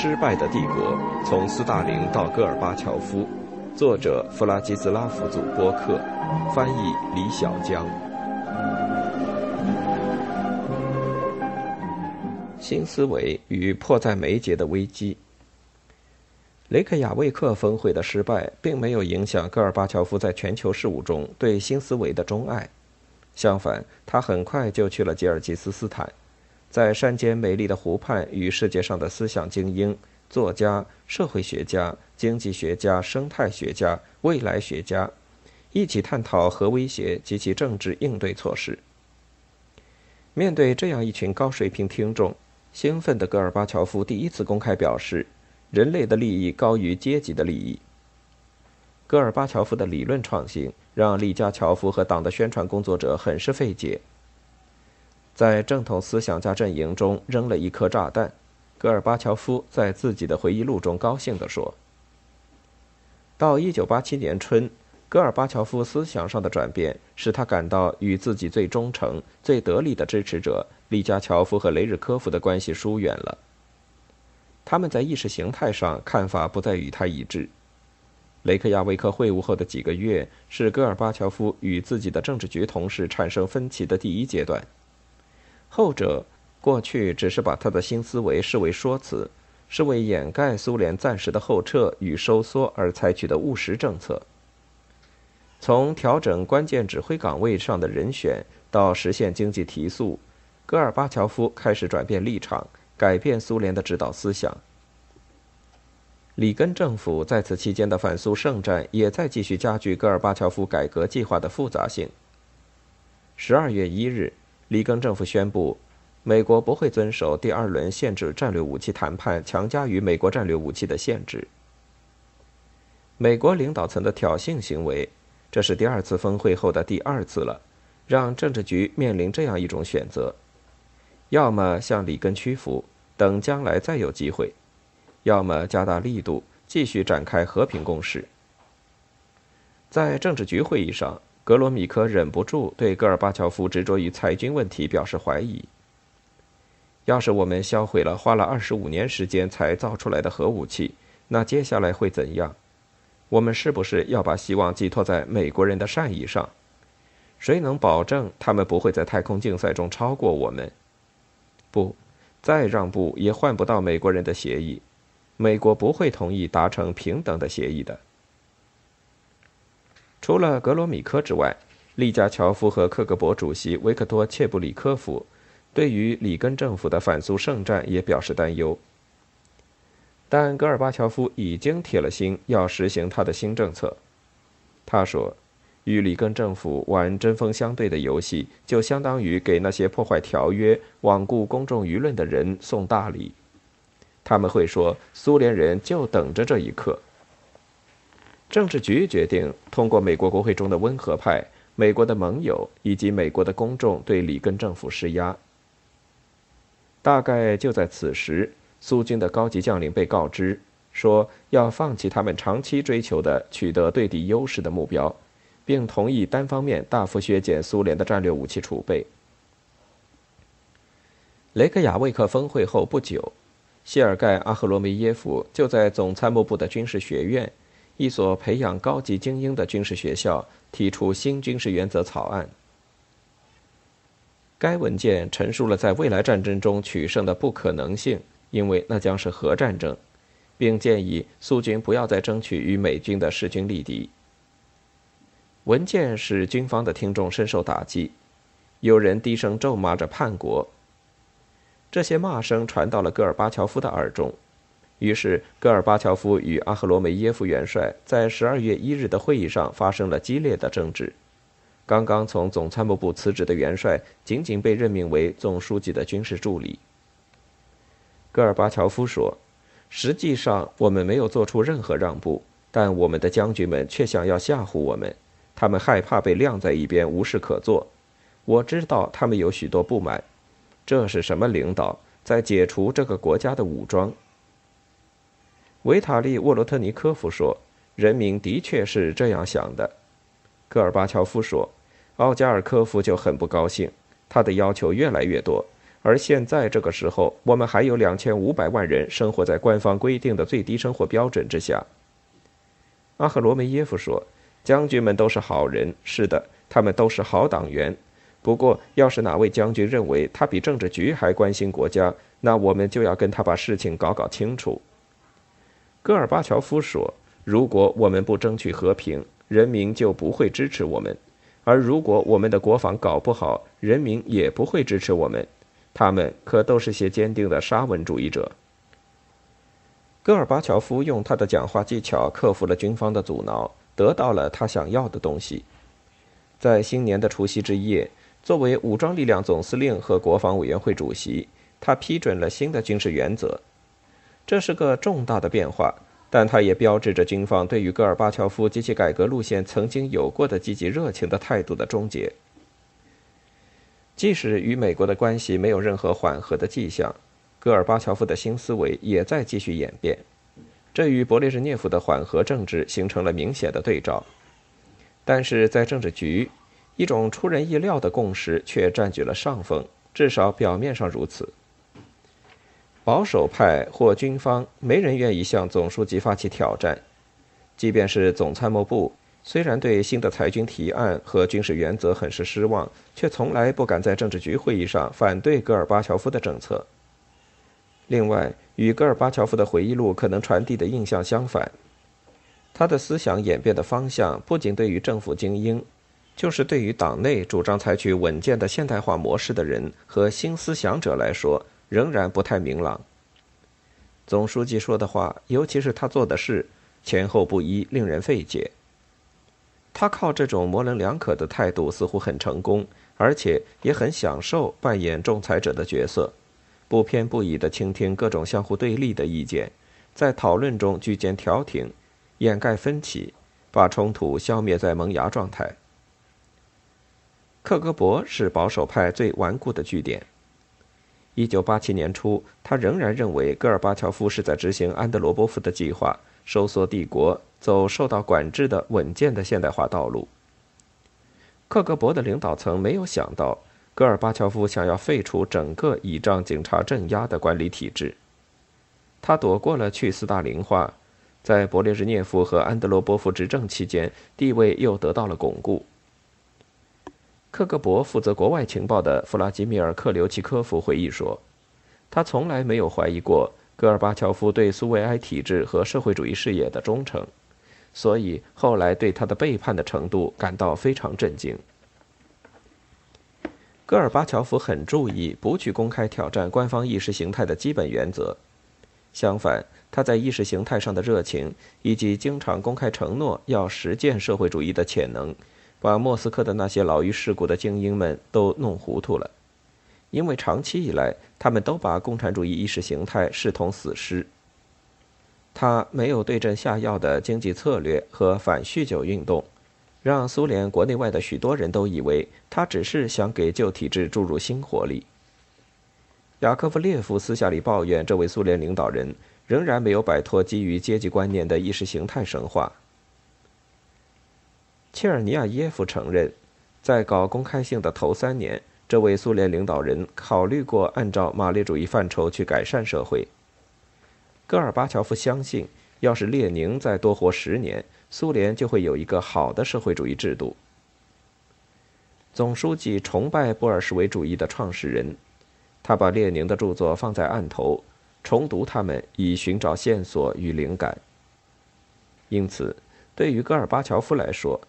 失败的帝国：从斯大林到戈尔巴乔夫，作者弗拉基斯拉夫·祖波克，翻译李小江。新思维与迫在眉睫的危机。雷克雅未克峰会的失败，并没有影响戈尔巴乔夫在全球事务中对新思维的钟爱。相反，他很快就去了吉尔吉斯斯坦。在山间美丽的湖畔，与世界上的思想精英、作家、社会学家、经济学家、生态学家、未来学家一起探讨核威胁及其政治应对措施。面对这样一群高水平听众，兴奋的戈尔巴乔夫第一次公开表示：“人类的利益高于阶级的利益。”戈尔巴乔夫的理论创新让利加乔夫和党的宣传工作者很是费解。在正统思想家阵营中扔了一颗炸弹，戈尔巴乔夫在自己的回忆录中高兴地说：“到1987年春，戈尔巴乔夫思想上的转变使他感到与自己最忠诚、最得力的支持者利加乔夫和雷日科夫的关系疏远了。他们在意识形态上看法不再与他一致。雷克亚维克会晤后的几个月是戈尔巴乔夫与自己的政治局同事产生分歧的第一阶段。”后者过去只是把他的新思维视为说辞，是为掩盖苏联暂时的后撤与收缩而采取的务实政策。从调整关键指挥岗位上的人选到实现经济提速，戈尔巴乔夫开始转变立场，改变苏联的指导思想。里根政府在此期间的反苏圣战也在继续加剧戈尔巴乔夫改革计划的复杂性。十二月一日。里根政府宣布，美国不会遵守第二轮限制战略武器谈判强加于美国战略武器的限制。美国领导层的挑衅行为，这是第二次峰会后的第二次了，让政治局面临这样一种选择：要么向里根屈服，等将来再有机会；要么加大力度，继续展开和平攻势。在政治局会议上。格罗米科忍不住对戈尔巴乔夫执着于裁军问题表示怀疑。要是我们销毁了花了二十五年时间才造出来的核武器，那接下来会怎样？我们是不是要把希望寄托在美国人的善意上？谁能保证他们不会在太空竞赛中超过我们？不，再让步也换不到美国人的协议。美国不会同意达成平等的协议的。除了格罗米科之外，利加乔夫和克格勃主席维克多·切布里科夫对于里根政府的反苏圣战也表示担忧。但戈尔巴乔夫已经铁了心要实行他的新政策。他说：“与里根政府玩针锋相对的游戏，就相当于给那些破坏条约、罔顾公众舆论的人送大礼。他们会说，苏联人就等着这一刻。”政治局决定通过美国国会中的温和派、美国的盟友以及美国的公众对里根政府施压。大概就在此时，苏军的高级将领被告知说要放弃他们长期追求的取得对敌优势的目标，并同意单方面大幅削减苏联的战略武器储备。雷克雅未克峰会后不久，谢尔盖·阿赫罗梅耶夫就在总参谋部的军事学院。一所培养高级精英的军事学校提出新军事原则草案。该文件陈述了在未来战争中取胜的不可能性，因为那将是核战争，并建议苏军不要再争取与美军的势均力敌。文件使军方的听众深受打击，有人低声咒骂着叛国。这些骂声传到了戈尔巴乔夫的耳中。于是，戈尔巴乔夫与阿赫罗梅耶夫元帅在十二月一日的会议上发生了激烈的争执。刚刚从总参谋部辞职的元帅仅仅被任命为总书记的军事助理。戈尔巴乔夫说：“实际上，我们没有做出任何让步，但我们的将军们却想要吓唬我们。他们害怕被晾在一边，无事可做。我知道他们有许多不满。这是什么领导在解除这个国家的武装？”维塔利·沃罗特尼科夫说：“人民的确是这样想的。”戈尔巴乔夫说：“奥加尔科夫就很不高兴，他的要求越来越多，而现在这个时候，我们还有两千五百万人生活在官方规定的最低生活标准之下。阿赫罗梅耶夫说：“将军们都是好人，是的，他们都是好党员。不过，要是哪位将军认为他比政治局还关心国家，那我们就要跟他把事情搞搞清楚。”戈尔巴乔夫说：“如果我们不争取和平，人民就不会支持我们；而如果我们的国防搞不好，人民也不会支持我们。”他们可都是些坚定的沙文主义者。戈尔巴乔夫用他的讲话技巧克服了军方的阻挠，得到了他想要的东西。在新年的除夕之夜，作为武装力量总司令和国防委员会主席，他批准了新的军事原则。这是个重大的变化，但它也标志着军方对于戈尔巴乔夫及其改革路线曾经有过的积极热情的态度的终结。即使与美国的关系没有任何缓和的迹象，戈尔巴乔夫的新思维也在继续演变，这与勃列日涅夫的缓和政治形成了明显的对照。但是在政治局，一种出人意料的共识却占据了上风，至少表面上如此。保守派或军方没人愿意向总书记发起挑战，即便是总参谋部。虽然对新的裁军提案和军事原则很是失望，却从来不敢在政治局会议上反对戈尔巴乔夫的政策。另外，与戈尔巴乔夫的回忆录可能传递的印象相反，他的思想演变的方向不仅对于政府精英，就是对于党内主张采取稳健的现代化模式的人和新思想者来说，仍然不太明朗。总书记说的话，尤其是他做的事，前后不一，令人费解。他靠这种模棱两可的态度似乎很成功，而且也很享受扮演仲裁者的角色，不偏不倚地倾听各种相互对立的意见，在讨论中居间调停，掩盖分歧，把冲突消灭在萌芽状态。克格勃是保守派最顽固的据点。一九八七年初，他仍然认为戈尔巴乔夫是在执行安德罗波夫的计划。收缩帝国，走受到管制的稳健的现代化道路。克格勃的领导层没有想到，戈尔巴乔夫想要废除整个倚仗警察镇压的管理体制。他躲过了去斯大林化，在勃列日涅夫和安德罗波夫执政期间，地位又得到了巩固。克格勃负责国外情报的弗拉基米尔·克留奇科夫回忆说：“他从来没有怀疑过。”戈尔巴乔夫对苏维埃体制和社会主义事业的忠诚，所以后来对他的背叛的程度感到非常震惊。戈尔巴乔夫很注意不去公开挑战官方意识形态的基本原则，相反，他在意识形态上的热情以及经常公开承诺要实践社会主义的潜能，把莫斯科的那些老于世故的精英们都弄糊涂了。因为长期以来，他们都把共产主义意识形态视同死尸。他没有对症下药的经济策略和反酗酒运动，让苏联国内外的许多人都以为他只是想给旧体制注入新活力。雅科夫列夫私下里抱怨，这位苏联领导人仍然没有摆脱基于阶级观念的意识形态神话。切尔尼亚耶夫承认，在搞公开性的头三年。这位苏联领导人考虑过按照马列主义范畴去改善社会。戈尔巴乔夫相信，要是列宁再多活十年，苏联就会有一个好的社会主义制度。总书记崇拜布尔什维主义的创始人，他把列宁的著作放在案头，重读他们以寻找线索与灵感。因此，对于戈尔巴乔夫来说，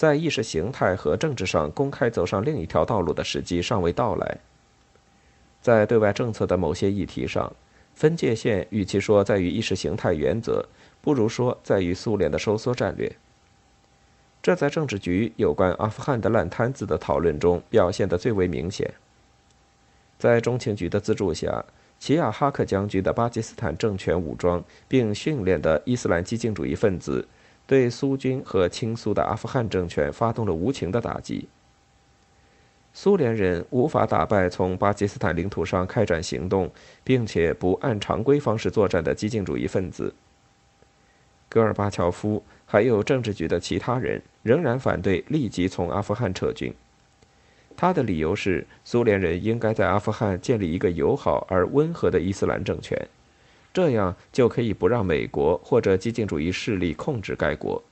在意识形态和政治上公开走上另一条道路的时机尚未到来。在对外政策的某些议题上，分界线与其说在于意识形态原则，不如说在于苏联的收缩战略。这在政治局有关阿富汗的烂摊子的讨论中表现得最为明显。在中情局的资助下，齐亚哈克将军的巴基斯坦政权武装并训练的伊斯兰激进主义分子。对苏军和亲苏的阿富汗政权发动了无情的打击。苏联人无法打败从巴基斯坦领土上开展行动，并且不按常规方式作战的激进主义分子。戈尔巴乔夫还有政治局的其他人仍然反对立即从阿富汗撤军。他的理由是，苏联人应该在阿富汗建立一个友好而温和的伊斯兰政权，这样就可以不让美国或者激进主义势力控制该国。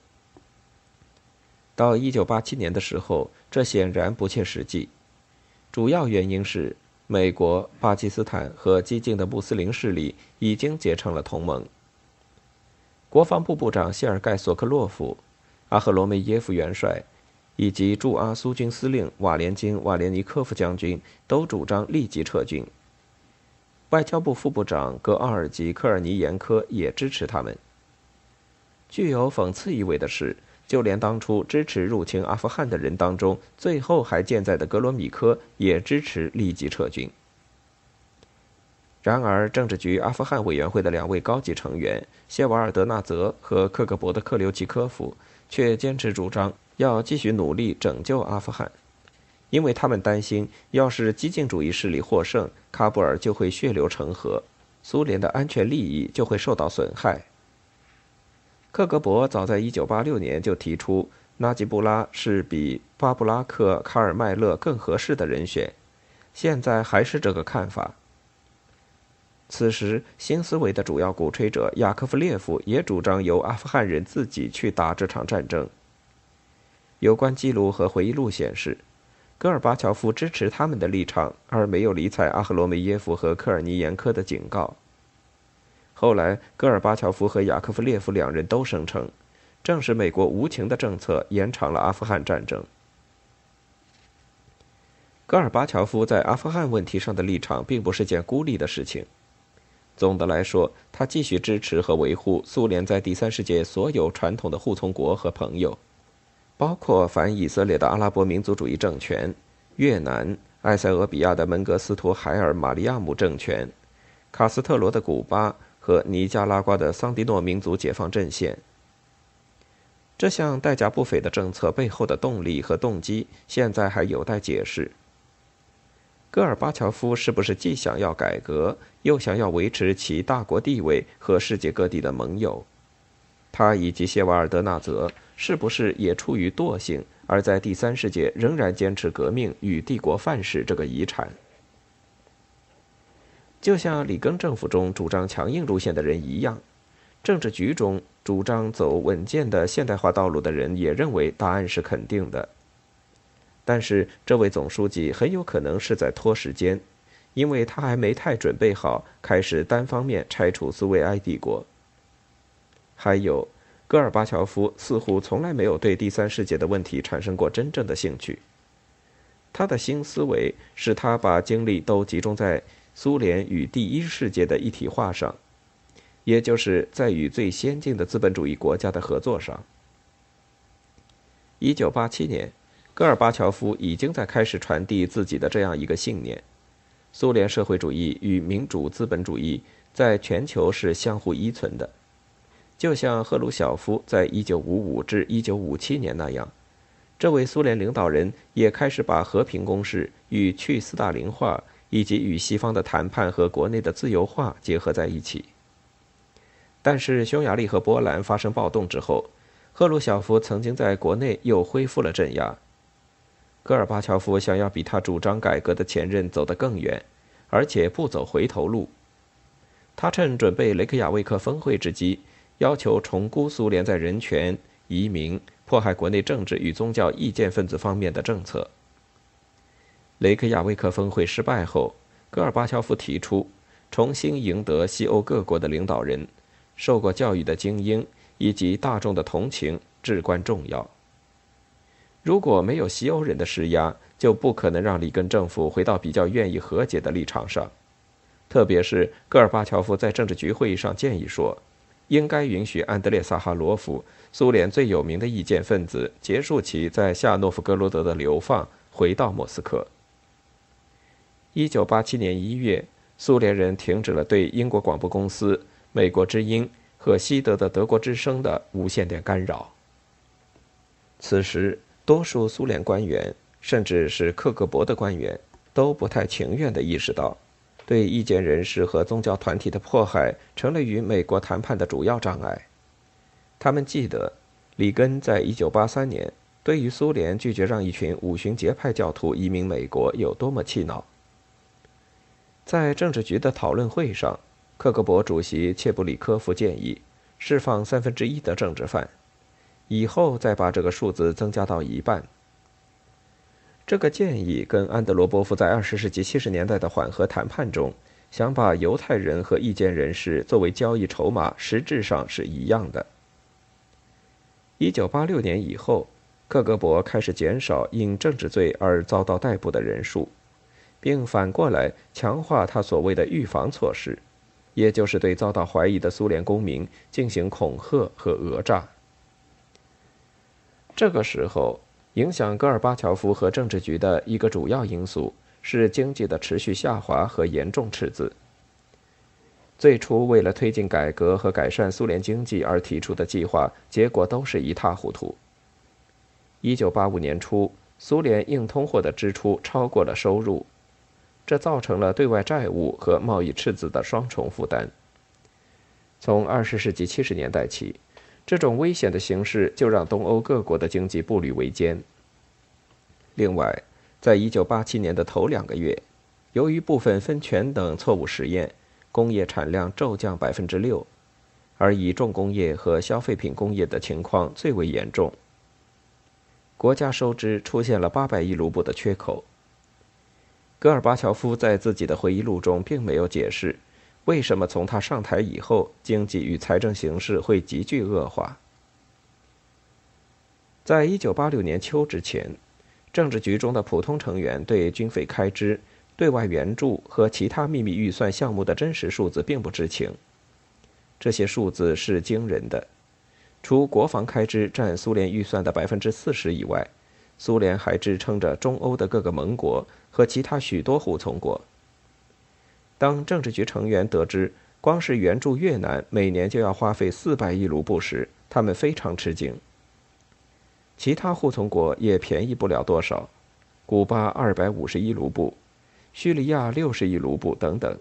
到1987年的时候，这显然不切实际。主要原因是，美国、巴基斯坦和激进的穆斯林势力已经结成了同盟。国防部部长谢尔盖·索克洛夫、阿赫罗梅耶夫元帅。以及驻阿苏军司令瓦连金·瓦连尼科夫将军都主张立即撤军。外交部副部长格奥尔吉·科尔尼延科也支持他们。具有讽刺意味的是，就连当初支持入侵阿富汗的人当中，最后还健在的格罗米科也支持立即撤军。然而，政治局阿富汗委员会的两位高级成员谢瓦尔德纳泽和克格勃的克留奇科夫却坚持主张。要继续努力拯救阿富汗，因为他们担心，要是激进主义势力获胜，喀布尔就会血流成河，苏联的安全利益就会受到损害。克格勃早在1986年就提出，纳吉布拉是比巴布拉克·卡尔迈勒更合适的人选，现在还是这个看法。此时，新思维的主要鼓吹者雅科夫列夫也主张由阿富汗人自己去打这场战争。有关记录和回忆录显示，戈尔巴乔夫支持他们的立场，而没有理睬阿赫罗梅耶夫和科尔尼延科的警告。后来，戈尔巴乔夫和雅科夫列夫两人都声称，正是美国无情的政策延长了阿富汗战争。戈尔巴乔夫在阿富汗问题上的立场并不是件孤立的事情。总的来说，他继续支持和维护苏联在第三世界所有传统的护从国和朋友。包括反以色列的阿拉伯民族主义政权、越南、埃塞俄比亚的门格斯图海尔马利亚姆政权、卡斯特罗的古巴和尼加拉瓜的桑迪诺民族解放阵线。这项代价不菲的政策背后的动力和动机，现在还有待解释。戈尔巴乔夫是不是既想要改革，又想要维持其大国地位和世界各地的盟友？他以及谢瓦尔德纳泽。是不是也出于惰性，而在第三世界仍然坚持革命与帝国范式这个遗产？就像里根政府中主张强硬路线的人一样，政治局中主张走稳健的现代化道路的人也认为答案是肯定的。但是，这位总书记很有可能是在拖时间，因为他还没太准备好开始单方面拆除苏维埃帝国。还有。戈尔巴乔夫似乎从来没有对第三世界的问题产生过真正的兴趣。他的新思维使他把精力都集中在苏联与第一世界的一体化上，也就是在与最先进的资本主义国家的合作上。一九八七年，戈尔巴乔夫已经在开始传递自己的这样一个信念：苏联社会主义与民主资本主义在全球是相互依存的。就像赫鲁晓夫在1955至1957年那样，这位苏联领导人也开始把和平攻势与去斯大林化以及与西方的谈判和国内的自由化结合在一起。但是，匈牙利和波兰发生暴动之后，赫鲁晓夫曾经在国内又恢复了镇压。戈尔巴乔夫想要比他主张改革的前任走得更远，而且不走回头路。他趁准备雷克雅未克峰会之机。要求重估苏联在人权、移民、迫害国内政治与宗教意见分子方面的政策。雷克雅未克峰会失败后，戈尔巴乔夫提出，重新赢得西欧各国的领导人、受过教育的精英以及大众的同情至关重要。如果没有西欧人的施压，就不可能让里根政府回到比较愿意和解的立场上。特别是戈尔巴乔夫在政治局会议上建议说。应该允许安德烈·萨哈罗夫，苏联最有名的意见分子，结束其在夏诺夫哥罗德的流放，回到莫斯科。一九八七年一月，苏联人停止了对英国广播公司、美国之音和西德的德国之声的无线电干扰。此时，多数苏联官员，甚至是克格勃的官员，都不太情愿地意识到。对意见人士和宗教团体的迫害成了与美国谈判的主要障碍。他们记得，里根在1983年对于苏联拒绝让一群五旬节派教徒移民美国有多么气恼。在政治局的讨论会上，克格勃主席切布里科夫建议释放三分之一的政治犯，以后再把这个数字增加到一半。这个建议跟安德罗波夫在二十世纪七十年代的缓和谈判中想把犹太人和意见人士作为交易筹码，实质上是一样的。一九八六年以后，克格勃开始减少因政治罪而遭到逮捕的人数。并反过来强化他所谓的预防措施，也就是对遭到怀疑的苏联公民进行恐吓和讹诈。这个时候，影响戈尔巴乔夫和政治局的一个主要因素是经济的持续下滑和严重赤字。最初为了推进改革和改善苏联经济而提出的计划，结果都是一塌糊涂。一九八五年初，苏联硬通货的支出超过了收入。这造成了对外债务和贸易赤字的双重负担。从二十世纪七十年代起，这种危险的形势就让东欧各国的经济步履维艰。另外，在一九八七年的头两个月，由于部分分权等错误实验，工业产量骤降百分之六，而以重工业和消费品工业的情况最为严重。国家收支出现了八百亿卢布的缺口。戈尔巴乔夫在自己的回忆录中并没有解释，为什么从他上台以后，经济与财政形势会急剧恶化。在一九八六年秋之前，政治局中的普通成员对军费开支、对外援助和其他秘密预算项目的真实数字并不知情。这些数字是惊人的，除国防开支占苏联预算的百分之四十以外。苏联还支撑着中欧的各个盟国和其他许多护从国。当政治局成员得知光是援助越南每年就要花费四百亿卢布时，他们非常吃惊。其他护从国也便宜不了多少，古巴二百五十亿卢布，叙利亚六十亿卢布等等。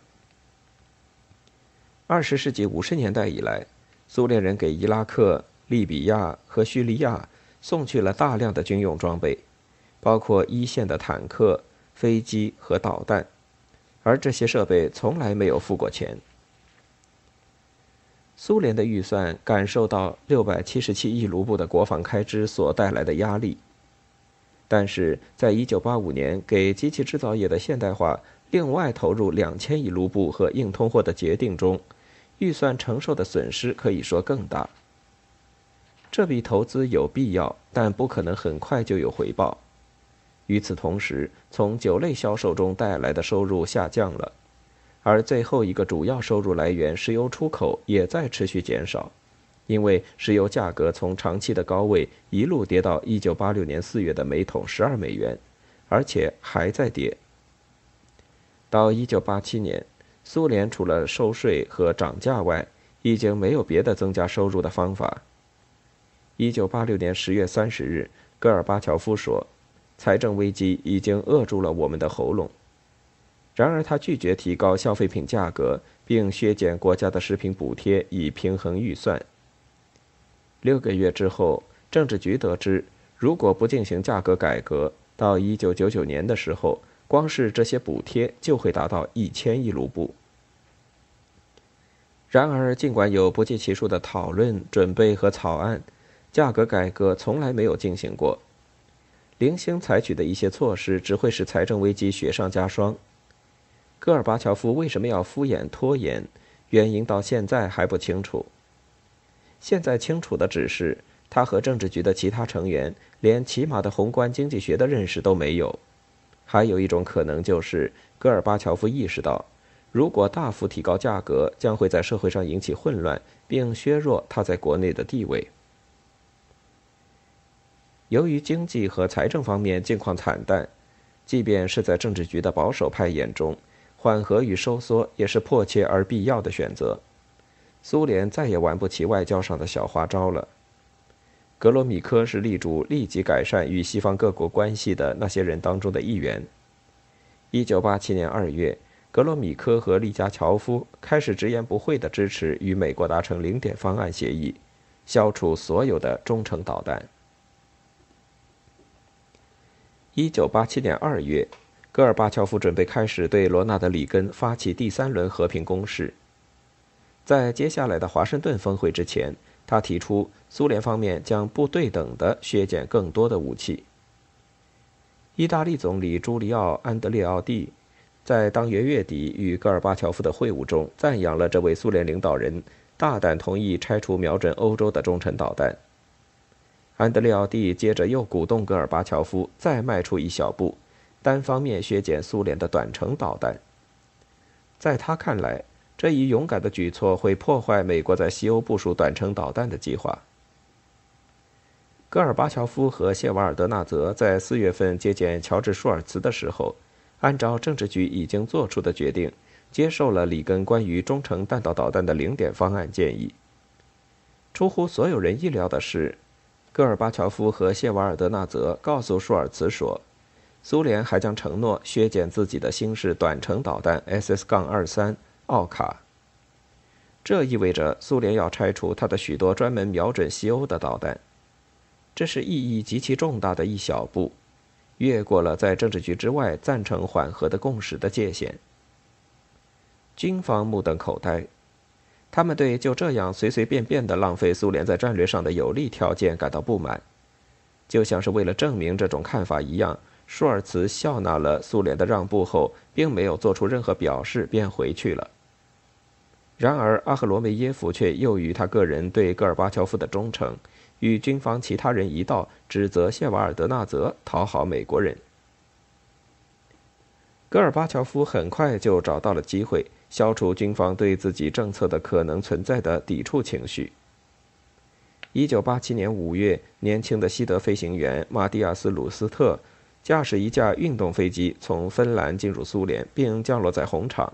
二十世纪五十年代以来，苏联人给伊拉克、利比亚和叙利亚。送去了大量的军用装备，包括一线的坦克、飞机和导弹，而这些设备从来没有付过钱。苏联的预算感受到六百七十七亿卢布的国防开支所带来的压力，但是在一九八五年给机器制造业的现代化另外投入两千亿卢布和硬通货的决定中，预算承受的损失可以说更大。这笔投资有必要，但不可能很快就有回报。与此同时，从酒类销售中带来的收入下降了，而最后一个主要收入来源——石油出口也在持续减少，因为石油价格从长期的高位一路跌到1986年4月的每桶12美元，而且还在跌。到1987年，苏联除了收税和涨价外，已经没有别的增加收入的方法。一九八六年十月三十日，戈尔巴乔夫说：“财政危机已经扼住了我们的喉咙。”然而，他拒绝提高消费品价格，并削减国家的食品补贴以平衡预算。六个月之后，政治局得知，如果不进行价格改革，到一九九九年的时候，光是这些补贴就会达到一千亿卢布。然而，尽管有不计其数的讨论、准备和草案，价格改革从来没有进行过，零星采取的一些措施只会使财政危机雪上加霜。戈尔巴乔夫为什么要敷衍拖延？原因到现在还不清楚。现在清楚的只是，他和政治局的其他成员连起码的宏观经济学的认识都没有。还有一种可能就是，戈尔巴乔夫意识到，如果大幅提高价格，将会在社会上引起混乱，并削弱他在国内的地位。由于经济和财政方面境况惨淡，即便是在政治局的保守派眼中，缓和与收缩也是迫切而必要的选择。苏联再也玩不起外交上的小花招了。格罗米科是力主立即改善与西方各国关系的那些人当中的一员。1987年2月，格罗米科和利加乔夫开始直言不讳地支持与美国达成零点方案协议，消除所有的中程导弹。一九八七年二月，戈尔巴乔夫准备开始对罗纳德·里根发起第三轮和平攻势。在接下来的华盛顿峰会之前，他提出苏联方面将不对等的削减更多的武器。意大利总理朱利奥·安德烈奥蒂在当月月底与戈尔巴乔夫的会晤中赞扬了这位苏联领导人大胆同意拆除瞄准欧洲的中程导弹。安德烈奥蒂接着又鼓动戈尔巴乔夫再迈出一小步，单方面削减苏联的短程导弹。在他看来，这一勇敢的举措会破坏美国在西欧部署短程导弹的计划。戈尔巴乔夫和谢瓦尔德纳泽在四月份接见乔治舒尔茨的时候，按照政治局已经做出的决定，接受了里根关于中程弹道导弹的零点方案建议。出乎所有人意料的是。戈尔巴乔夫和谢瓦尔德纳泽告诉舒尔茨说，苏联还将承诺削减自己的新式短程导弹 SS 杠23奥卡”。这意味着苏联要拆除它的许多专门瞄准西欧的导弹。这是意义极其重大的一小步，越过了在政治局之外赞成缓和的共识的界限。军方目瞪口呆。他们对就这样随随便便的浪费苏联在战略上的有利条件感到不满，就像是为了证明这种看法一样。舒尔茨笑纳了苏联的让步后，并没有做出任何表示，便回去了。然而，阿赫罗梅耶夫却又于他个人对戈尔巴乔夫的忠诚，与军方其他人一道指责谢瓦尔德纳泽讨好美国人。戈尔巴乔夫很快就找到了机会。消除军方对自己政策的可能存在的抵触情绪。一九八七年五月，年轻的西德飞行员马蒂亚斯·鲁斯特驾驶一架运动飞机从芬兰进入苏联，并降落在红场。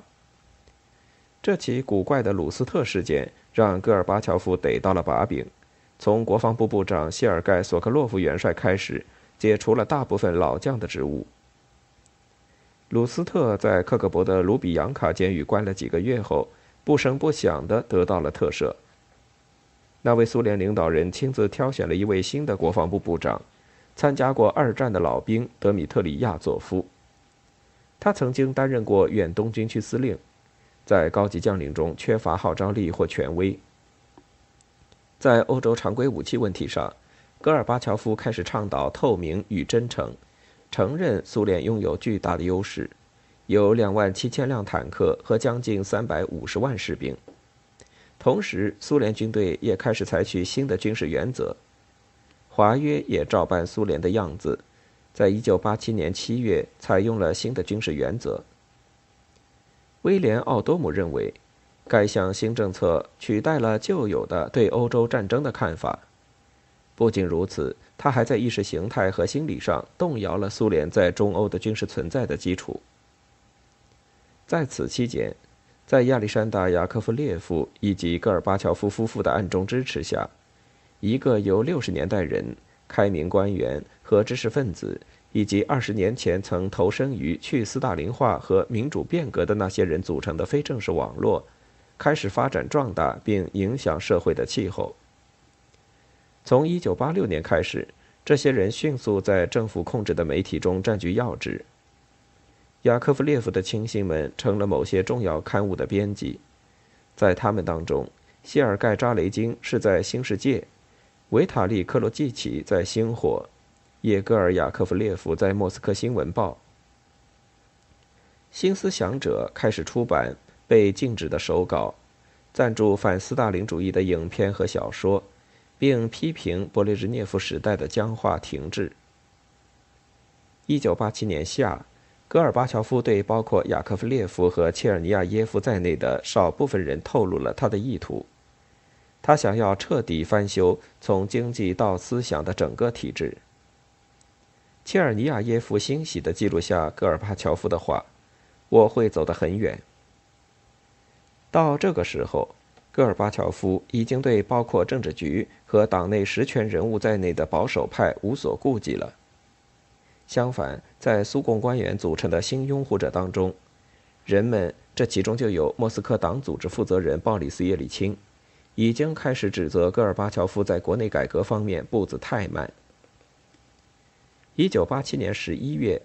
这起古怪的鲁斯特事件让戈尔巴乔夫逮到了把柄，从国防部部长谢尔盖·索科洛夫元帅开始，解除了大部分老将的职务。鲁斯特在克格勃的卢比扬卡监狱关了几个月后，不声不响地得到了特赦。那位苏联领导人亲自挑选了一位新的国防部部长，参加过二战的老兵德米特里亚佐夫。他曾经担任过远东军区司令，在高级将领中缺乏号召力或权威。在欧洲常规武器问题上，戈尔巴乔夫开始倡导透明与真诚。承认苏联拥有巨大的优势，有两万七千辆坦克和将近三百五十万士兵。同时，苏联军队也开始采取新的军事原则。华约也照搬苏联的样子，在一九八七年七月采用了新的军事原则。威廉·奥多姆认为，该项新政策取代了旧有的对欧洲战争的看法。不仅如此。他还在意识形态和心理上动摇了苏联在中欧的军事存在的基础。在此期间，在亚历山大·雅科夫列夫以及戈尔巴乔夫夫妇的暗中支持下，一个由六十年代人、开明官员和知识分子，以及二十年前曾投身于去斯大林化和民主变革的那些人组成的非正式网络，开始发展壮大并影响社会的气候。从1986年开始，这些人迅速在政府控制的媒体中占据要职。雅科夫列夫的亲信们成了某些重要刊物的编辑，在他们当中，谢尔盖·扎雷金是在《新世界》，维塔利·克罗季奇在《星火》，叶戈尔·雅科夫列夫在《莫斯科新闻报》。新思想者开始出版被禁止的手稿，赞助反斯大林主义的影片和小说。并批评勃列日涅夫时代的僵化停滞。一九八七年夏，戈尔巴乔夫对包括雅科夫列夫和切尔尼亚耶夫在内的少部分人透露了他的意图。他想要彻底翻修从经济到思想的整个体制。切尔尼亚耶夫欣喜地记录下戈尔巴乔夫的话：“我会走得很远。”到这个时候。戈尔巴乔夫已经对包括政治局和党内实权人物在内的保守派无所顾忌了。相反，在苏共官员组成的新拥护者当中，人们（这其中就有莫斯科党组织负责人鲍里斯·叶利钦）已经开始指责戈尔巴乔夫在国内改革方面步子太慢。一九八七年十一月，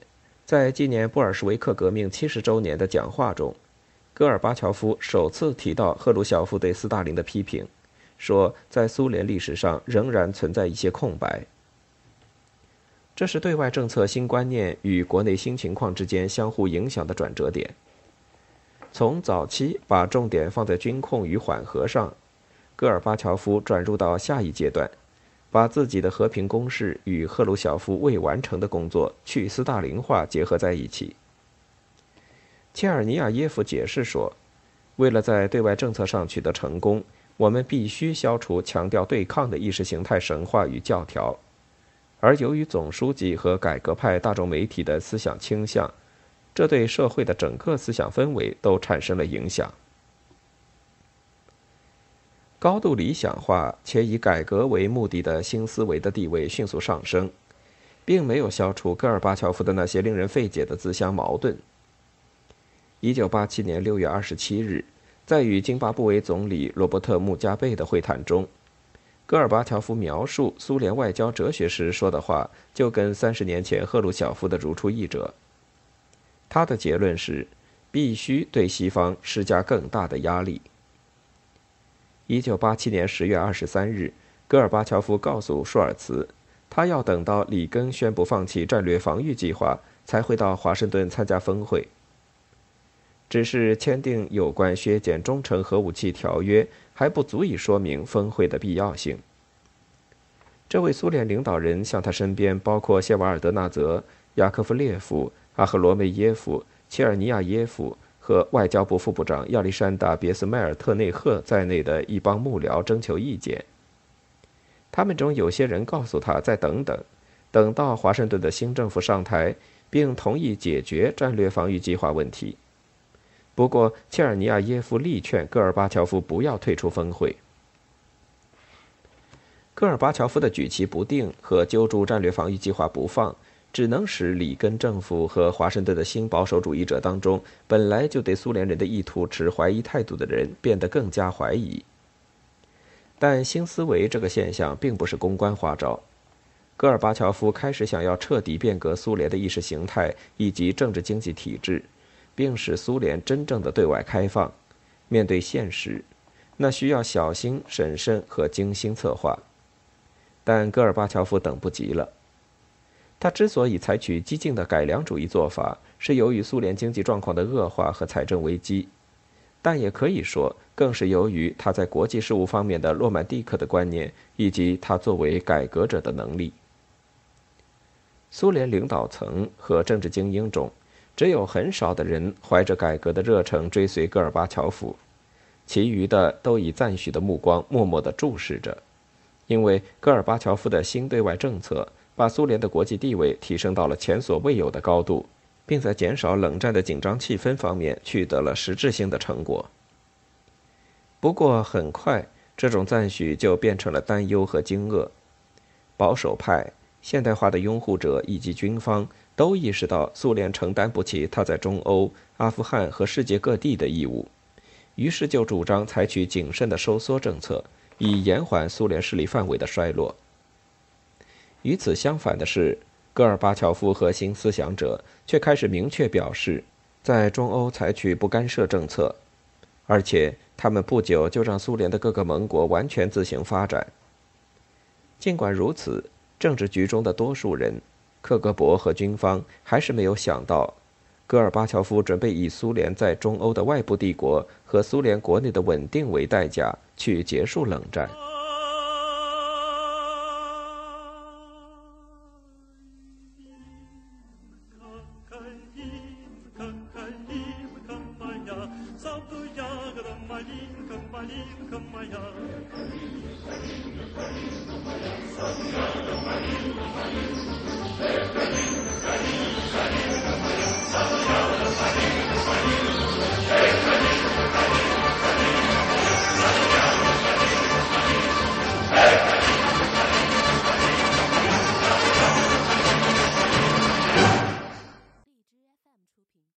在纪念布尔什维克革命七十周年的讲话中，戈尔巴乔夫首次提到赫鲁晓夫对斯大林的批评，说在苏联历史上仍然存在一些空白。这是对外政策新观念与国内新情况之间相互影响的转折点。从早期把重点放在军控与缓和上，戈尔巴乔夫转入到下一阶段，把自己的和平攻势与赫鲁晓夫未完成的工作去斯大林化结合在一起。切尔尼亚耶夫解释说：“为了在对外政策上取得成功，我们必须消除强调对抗的意识形态神话与教条。”而由于总书记和改革派大众媒体的思想倾向，这对社会的整个思想氛围都产生了影响。高度理想化且以改革为目的的新思维的地位迅速上升，并没有消除戈尔巴乔夫的那些令人费解的自相矛盾。一九八七年六月二十七日，在与津巴布韦总理罗伯特·穆加贝的会谈中。戈尔巴乔夫描述苏联外交哲学时说的话，就跟三十年前赫鲁晓夫的如出一辙。他的结论是，必须对西方施加更大的压力。一九八七年十月二十三日，戈尔巴乔夫告诉舒尔茨，他要等到里根宣布放弃战略防御计划，才会到华盛顿参加峰会。只是签订有关削减中程核武器条约。还不足以说明峰会的必要性。这位苏联领导人向他身边包括谢瓦尔德纳泽、雅科夫列夫、阿赫罗梅耶夫、切尔尼亚耶夫和外交部副部长亚历山大·别斯迈尔特内赫在内的一帮幕僚征求意见。他们中有些人告诉他再等等，等到华盛顿的新政府上台，并同意解决战略防御计划问题。不过，切尔尼亚耶夫力劝戈尔巴乔夫不要退出峰会。戈尔巴乔夫的举棋不定和揪住战略防御计划不放，只能使里根政府和华盛顿的新保守主义者当中本来就对苏联人的意图持怀疑态度的人变得更加怀疑。但新思维这个现象并不是公关花招，戈尔巴乔夫开始想要彻底变革苏联的意识形态以及政治经济体制。并使苏联真正的对外开放。面对现实，那需要小心审慎和精心策划。但戈尔巴乔夫等不及了。他之所以采取激进的改良主义做法，是由于苏联经济状况的恶化和财政危机，但也可以说，更是由于他在国际事务方面的洛曼蒂克的观念以及他作为改革者的能力。苏联领导层和政治精英中。只有很少的人怀着改革的热诚追随戈尔巴乔夫，其余的都以赞许的目光默默地注视着，因为戈尔巴乔夫的新对外政策把苏联的国际地位提升到了前所未有的高度，并在减少冷战的紧张气氛方面取得了实质性的成果。不过，很快这种赞许就变成了担忧和惊愕，保守派、现代化的拥护者以及军方。都意识到苏联承担不起他在中欧、阿富汗和世界各地的义务，于是就主张采取谨慎的收缩政策，以延缓苏联势力范围的衰落。与此相反的是，戈尔巴乔夫和新思想者却开始明确表示，在中欧采取不干涉政策，而且他们不久就让苏联的各个盟国完全自行发展。尽管如此，政治局中的多数人。克格勃和军方还是没有想到，戈尔巴乔夫准备以苏联在中欧的外部帝国和苏联国内的稳定为代价去结束冷战。